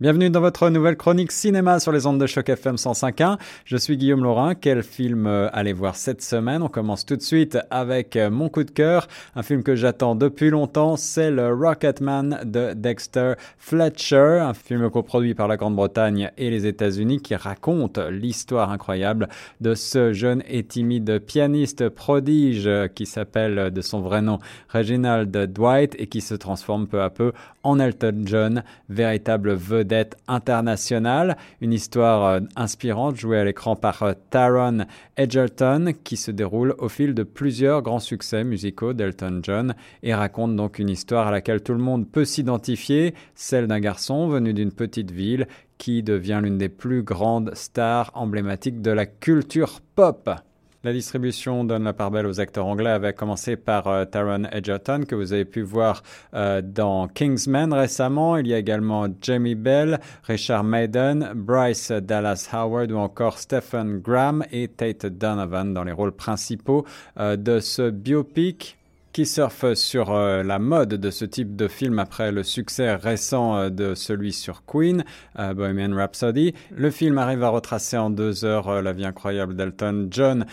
Bienvenue dans votre nouvelle chronique cinéma sur les ondes de choc FM 105.1. Je suis Guillaume Laurin. Quel film euh, allez voir cette semaine? On commence tout de suite avec euh, mon coup de cœur, un film que j'attends depuis longtemps, c'est le Rocketman de Dexter Fletcher, un film coproduit par la Grande-Bretagne et les États-Unis qui raconte l'histoire incroyable de ce jeune et timide pianiste prodige qui s'appelle de son vrai nom Reginald Dwight et qui se transforme peu à peu en Elton John, véritable vedette vedette internationale, une histoire euh, inspirante jouée à l'écran par euh, Taron Egerton qui se déroule au fil de plusieurs grands succès musicaux d'Elton John et raconte donc une histoire à laquelle tout le monde peut s'identifier, celle d'un garçon venu d'une petite ville qui devient l'une des plus grandes stars emblématiques de la culture pop. La distribution donne la part belle aux acteurs anglais avec commencé par euh, Taron Egerton que vous avez pu voir euh, dans Kingsman récemment. Il y a également Jamie Bell, Richard Maiden, Bryce Dallas Howard ou encore Stephen Graham et Tate Donovan dans les rôles principaux euh, de ce biopic qui surfe sur la mode de ce type de film après le succès récent de celui sur Queen, Bohemian Rhapsody. Le film arrive à retracer en deux heures la vie incroyable d'Elton John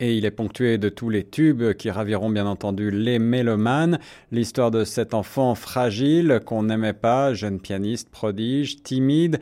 et il est ponctué de tous les tubes qui raviront bien entendu les mélomanes. L'histoire de cet enfant fragile qu'on n'aimait pas, jeune pianiste prodige, timide,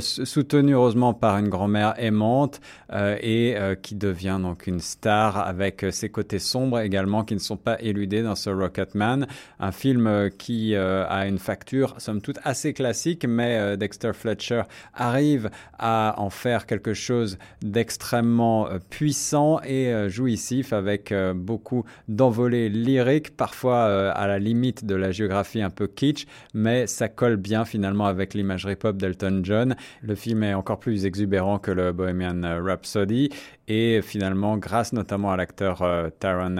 soutenu heureusement par une grand-mère aimante euh, et euh, qui devient donc une star avec euh, ses côtés sombres également qui ne sont pas éludés dans ce Rocketman, un film qui a une facture somme toute assez classique, mais Dexter Fletcher arrive à en faire quelque chose d'extrêmement puissant et jouissif avec beaucoup d'envolées lyriques, parfois à la limite de la géographie un peu kitsch, mais ça colle bien finalement avec l'imagerie pop d'Elton John le film est encore plus exubérant que le Bohemian Rhapsody et finalement, grâce notamment à l'acteur euh, Taron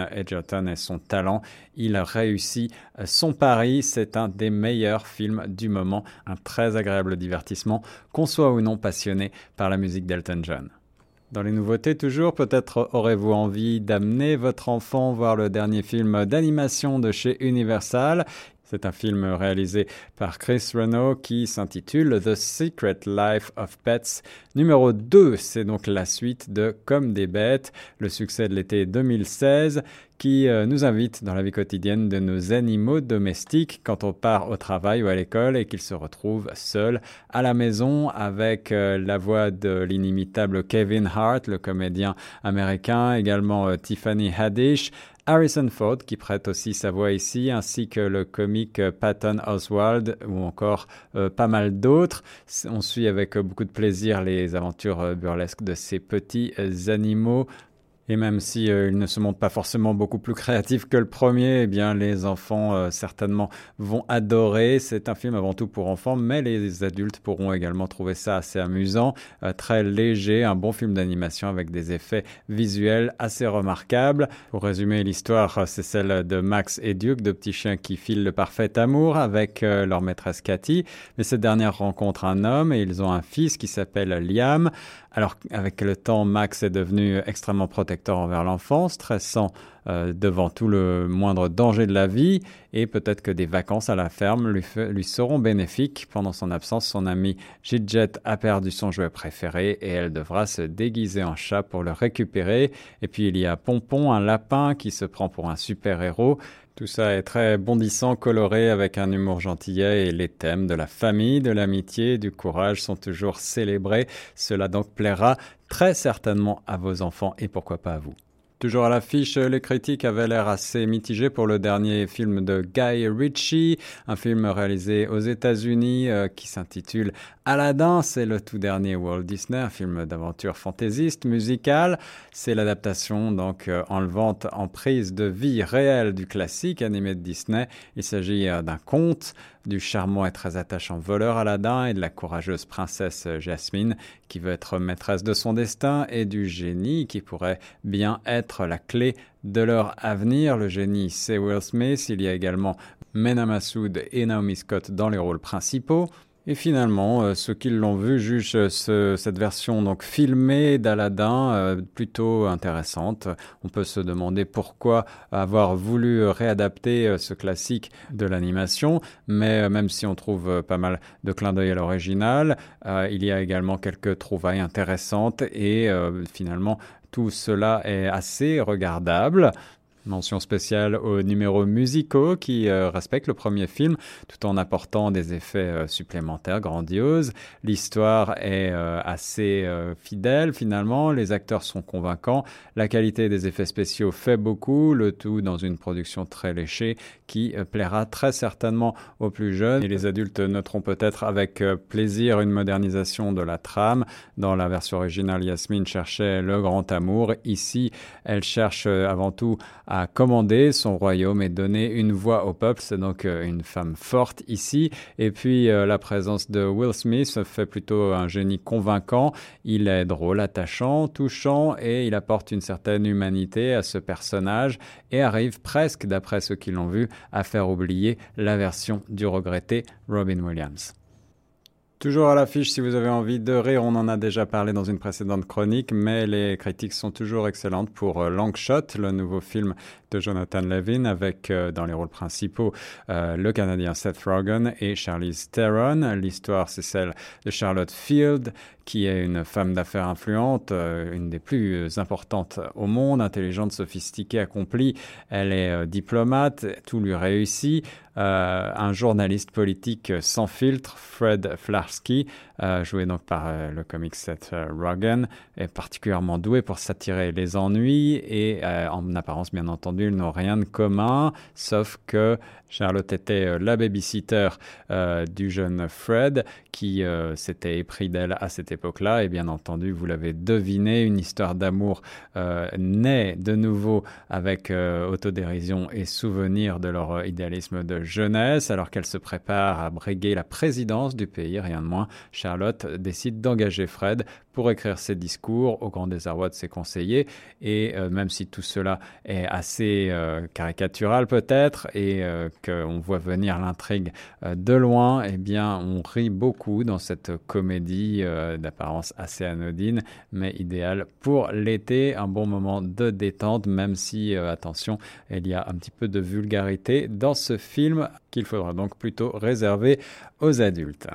et son talent, il réussit euh, son pari. C'est un des meilleurs films du moment, un très agréable divertissement, qu'on soit ou non passionné par la musique d'Elton John. Dans les nouveautés toujours, peut-être aurez-vous envie d'amener votre enfant voir le dernier film d'animation de chez Universal. C'est un film réalisé par Chris Renault qui s'intitule The Secret Life of Pets. Numéro 2, c'est donc la suite de Comme des bêtes, le succès de l'été 2016 qui euh, nous invite dans la vie quotidienne de nos animaux domestiques quand on part au travail ou à l'école et qu'ils se retrouvent seuls à la maison avec euh, la voix de l'inimitable Kevin Hart, le comédien américain, également euh, Tiffany Haddish, Harrison Ford qui prête aussi sa voix ici, ainsi que le comique Patton Oswald ou encore pas mal d'autres. On suit avec beaucoup de plaisir les aventures burlesques de ces petits animaux et même si euh, il ne se montre pas forcément beaucoup plus créatif que le premier, eh bien les enfants euh, certainement vont adorer. C'est un film avant tout pour enfants, mais les adultes pourront également trouver ça assez amusant, euh, très léger, un bon film d'animation avec des effets visuels assez remarquables. Pour résumer l'histoire, c'est celle de Max et Duke, deux petits chiens qui filent le parfait amour avec leur maîtresse Cathy. Mais cette dernière rencontre un homme et ils ont un fils qui s'appelle Liam. Alors avec le temps, Max est devenu extrêmement protecteur envers l'enfant, stressant euh, devant tout le moindre danger de la vie, et peut-être que des vacances à la ferme lui, lui seront bénéfiques. Pendant son absence, son ami Gidget a perdu son jouet préféré et elle devra se déguiser en chat pour le récupérer. Et puis il y a Pompon, un lapin qui se prend pour un super-héros. Tout ça est très bondissant, coloré, avec un humour gentillet et les thèmes de la famille, de l'amitié, du courage sont toujours célébrés. Cela donc plaira très certainement à vos enfants et pourquoi pas à vous. Toujours à l'affiche, les critiques avaient l'air assez mitigées pour le dernier film de Guy Ritchie, un film réalisé aux États-Unis euh, qui s'intitule Aladdin. C'est le tout dernier Walt Disney, un film d'aventure fantaisiste, musical. C'est l'adaptation donc euh, enlevante en prise de vie réelle du classique animé de Disney. Il s'agit euh, d'un conte du charmant et très attachant voleur Aladdin et de la courageuse princesse Jasmine qui veut être maîtresse de son destin et du génie qui pourrait bien être la clé de leur avenir. Le génie, c'est Will Smith. Il y a également Mena Massoud et Naomi Scott dans les rôles principaux. Et finalement, euh, ceux qui l'ont vu jugent cette version donc filmée d'Aladin euh, plutôt intéressante. On peut se demander pourquoi avoir voulu réadapter euh, ce classique de l'animation, mais même si on trouve pas mal de clins d'œil à l'original, il y a également quelques trouvailles intéressantes et finalement tout cela est assez regardable. Mention spéciale aux numéros musicaux qui euh, respectent le premier film tout en apportant des effets euh, supplémentaires grandioses. L'histoire est euh, assez fidèle finalement, les acteurs sont convaincants, la qualité des effets spéciaux fait beaucoup, le tout dans une production très léchée qui plaira très certainement aux plus jeunes et les adultes noteront peut-être avec plaisir une modernisation de la trame. Dans la version originale, Yasmine cherchait le grand amour. Ici, elle cherche avant tout à a commandé son royaume et donné une voix au peuple. C'est donc euh, une femme forte ici. Et puis euh, la présence de Will Smith fait plutôt un génie convaincant. Il est drôle, attachant, touchant et il apporte une certaine humanité à ce personnage et arrive presque, d'après ceux qui l'ont vu, à faire oublier la version du regretté Robin Williams. Toujours à l'affiche, si vous avez envie de rire, on en a déjà parlé dans une précédente chronique, mais les critiques sont toujours excellentes pour euh, Longshot, le nouveau film de Jonathan Levin, avec euh, dans les rôles principaux euh, le Canadien Seth Rogen et Charlize Theron. L'histoire, c'est celle de Charlotte Field, qui est une femme d'affaires influente, une des plus importantes au monde, intelligente, sophistiquée, accomplie. Elle est diplomate, tout lui réussit. un journaliste politique sans filtre, Fred Flarsky, euh, joué donc par euh, le comic Seth euh, Rogen, est particulièrement doué pour s'attirer les ennuis et en apparence, bien entendu, ils n'ont rien de commun, sauf que Charlotte était la babysitter du jeune Fred qui s'était épris d'elle à cette époque-là et bien entendu, vous l'avez deviné, une histoire d'amour naît de nouveau avec autodérision et souvenir de leur idéalisme de jeunesse alors qu'elle se prépare à briguer la présidence du pays, rien de moins. Charlotte décide d'engager Fred pour écrire ses discours au grand désarroi de ses conseillers. Et euh, même si tout cela est assez euh, caricatural peut-être et euh, qu'on voit venir l'intrigue de loin, eh bien on rit beaucoup dans cette comédie d'apparence assez anodine, mais idéale pour l'été, un bon moment de détente, même si, attention, il y a un petit peu de vulgarité dans ce film qu'il faudra donc plutôt réserver aux adultes.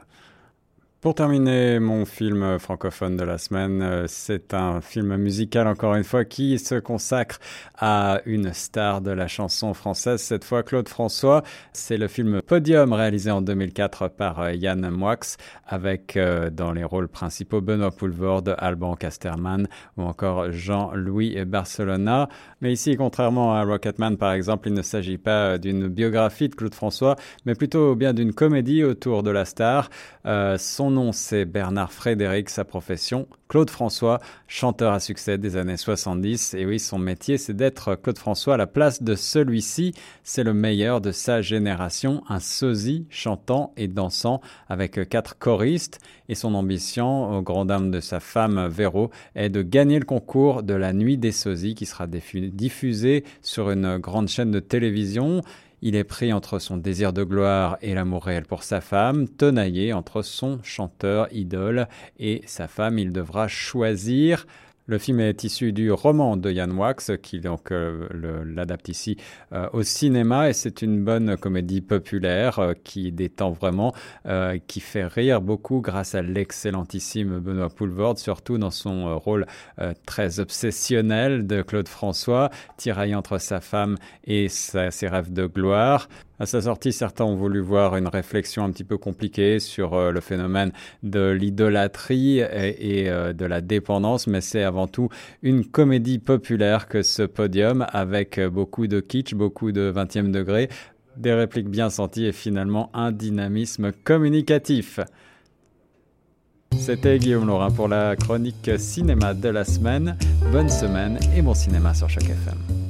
Pour terminer mon film francophone de la semaine, euh, c'est un film musical encore une fois qui se consacre à une star de la chanson française, cette fois Claude François. C'est le film Podium réalisé en 2004 par euh, Yann Moix avec euh, dans les rôles principaux Benoît Poulvorde, Alban Casterman ou encore Jean-Louis Barcelona. Mais ici, contrairement à Rocketman par exemple, il ne s'agit pas d'une biographie de Claude François, mais plutôt bien d'une comédie autour de la star. Nom, c'est Bernard Frédéric, sa profession, Claude François, chanteur à succès des années 70. Et oui, son métier, c'est d'être Claude François à la place de celui-ci. C'est le meilleur de sa génération, un sosie chantant et dansant avec quatre choristes. Et son ambition, au grand dame de sa femme Véro, est de gagner le concours de la Nuit des sosies qui sera diffusé sur une grande chaîne de télévision. Il est pris entre son désir de gloire et l'amour réel pour sa femme, tenaillé entre son chanteur idole et sa femme. Il devra choisir le film est issu du roman de Yann Wax, qui donc euh, l'adapte ici euh, au cinéma, et c'est une bonne comédie populaire euh, qui détend vraiment, qui fait rire beaucoup grâce à l'excellentissime Benoît Poulvorde, surtout dans son rôle très obsessionnel de Claude François, tiraillant entre sa femme et ses rêves de gloire. À sa sortie, certains ont voulu voir une réflexion un petit peu compliquée sur euh, le phénomène de l'idolâtrie et, euh, de la dépendance, mais c'est avant tout une comédie populaire que ce podium, avec euh, beaucoup de kitsch, beaucoup de 20e degré, des répliques bien senties et finalement un dynamisme communicatif. C'était Guillaume Laurin pour la chronique cinéma de la semaine. Bonne semaine et bon cinéma sur chaque FM.